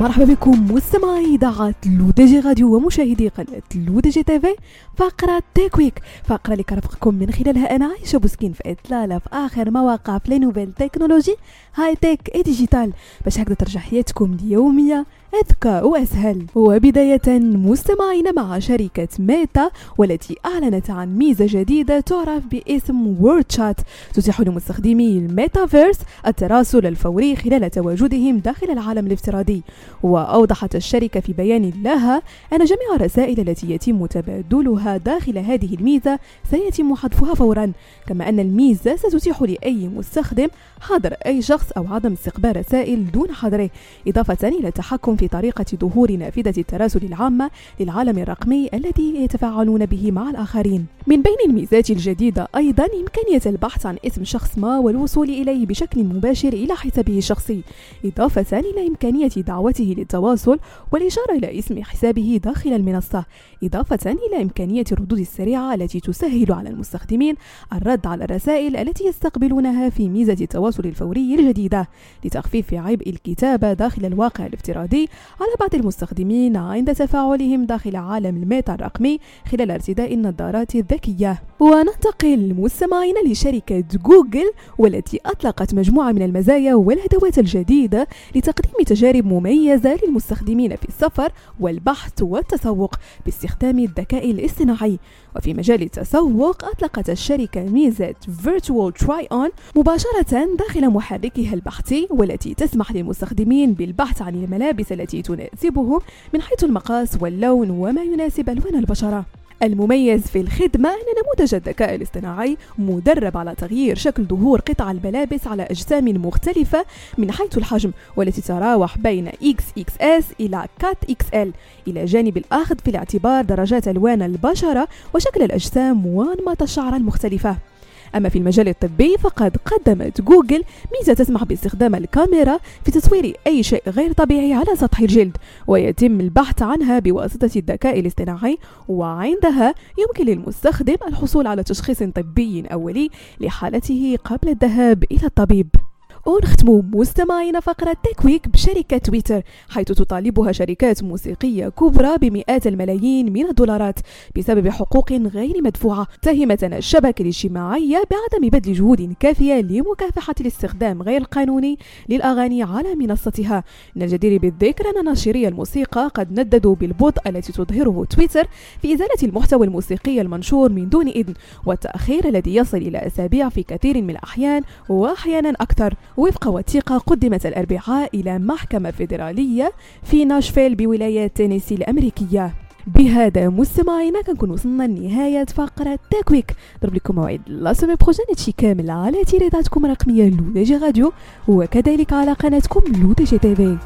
مرحبا بكم مستمعي إذاعة L'ODJ Radio ومشاهدي قناة L'ODJ TV. فقرة Tech Week فقرة اللي كرفقكم من خلالها أنا عايشة بوسكين في إطلالة في آخر مواقع في nouvelles technologies high-tech et digital باش هكذا ترجع حياتكم اليومية أذكى وأسهل. وبداية مستمعين مع شركة ميتا والتي أعلنت عن ميزة جديدة تعرف باسم World Chat. تتيح لمستخدمي الميتافيرس التراسل الفوري خلال تواجدهم داخل العالم الافتراضي. وأوضحت الشركة في بيان لها أن جميع الرسائل التي يتم تبادلها داخل هذه الميزة سيتم حذفها فورا كما أن الميزة ستتيح لأي مستخدم حظر أي شخص أو عدم استقبال رسائل دون حظره إضافة إلى التحكم في طريقة ظهور نافذة التراسل العامة للعالم الرقمي الذي يتفاعلون به مع الآخرين. من بين الميزات الجديدة أيضا إمكانية البحث عن اسم شخص ما والوصول إليه بشكل مباشر إلى حسابه الشخصي إضافة إلى إمكانية دعوته للتواصل والإشارة إلى اسم حسابه داخل المنصة إضافة إلى إمكانية الردود السريعة التي تسهل على المستخدمين الرد على الرسائل التي يستقبلونها في ميزة التواصل الفوري الجديدة لتخفيف عبء الكتابة داخل الواقع الافتراضي على بعض المستخدمين عند تفاعلهم داخل عالم الميتا الرقمي خلال ارتداء النظارات الذكية. وننتقل مستمعين لشركة جوجل والتي أطلقت مجموعة من المزايا والأدوات الجديدة لتقديم تجارب مميزة للمستخدمين في السفر والبحث والتسوق باستخدام الذكاء الاصطناعي. وفي مجال التسوق أطلقت الشركة ميزة Virtual Try On مباشرة داخل محركها البحثي والتي تسمح للمستخدمين بالبحث عن الملابس التي تناسبهم من حيث المقاس واللون وما يناسب ألوان البشرة. المميز في الخدمة أن نموذج الذكاء الاصطناعي مدرب على تغيير شكل ظهور قطع الملابس على أجسام مختلفة من حيث الحجم والتي تتراوح بين XXS إلى XL إلى جانب الأخذ في الاعتبار درجات ألوان البشرة وشكل الأجسام وأنماط الشعر المختلفة. أما في المجال الطبي فقد قدمت جوجل ميزة تسمح باستخدام الكاميرا في تصوير أي شيء غير طبيعي على سطح الجلد ويتم البحث عنها بواسطة الذكاء الاصطناعي وعندها يمكن للمستخدم الحصول على تشخيص طبي أولي لحالته قبل الذهاب إلى الطبيب. ونختم مستمعين فقرة تكويك بشركة تويتر حيث تطالبها شركات موسيقية كبرى بمئات الملايين من الدولارات بسبب حقوق غير مدفوعة اتهمت الشبكة الاجتماعية بعدم بذل جهود كافية لمكافحة الاستخدام غير القانوني للأغاني على منصتها. من الجدير بالذكر أن ناشري الموسيقى قد نددوا بالبطء التي تظهره تويتر في إزالة المحتوى الموسيقي المنشور من دون إذن والتأخير الذي يصل إلى أسابيع في كثير من الأحيان وأحيانا أكثر. وفق وثيقة قدمت الأربعاء إلى محكمة فيدرالية في ناشفيل بولاية تينيسي الأمريكية. بهذا مستمعينا كنكون وصلنا لنهاية فقرة Tech Week ضرب لكم موعد la semaine prochaine كامل على تيريداتكم الرقمية L'ODJ Radio وكذلك على قناتكم لو دي جي تيفي.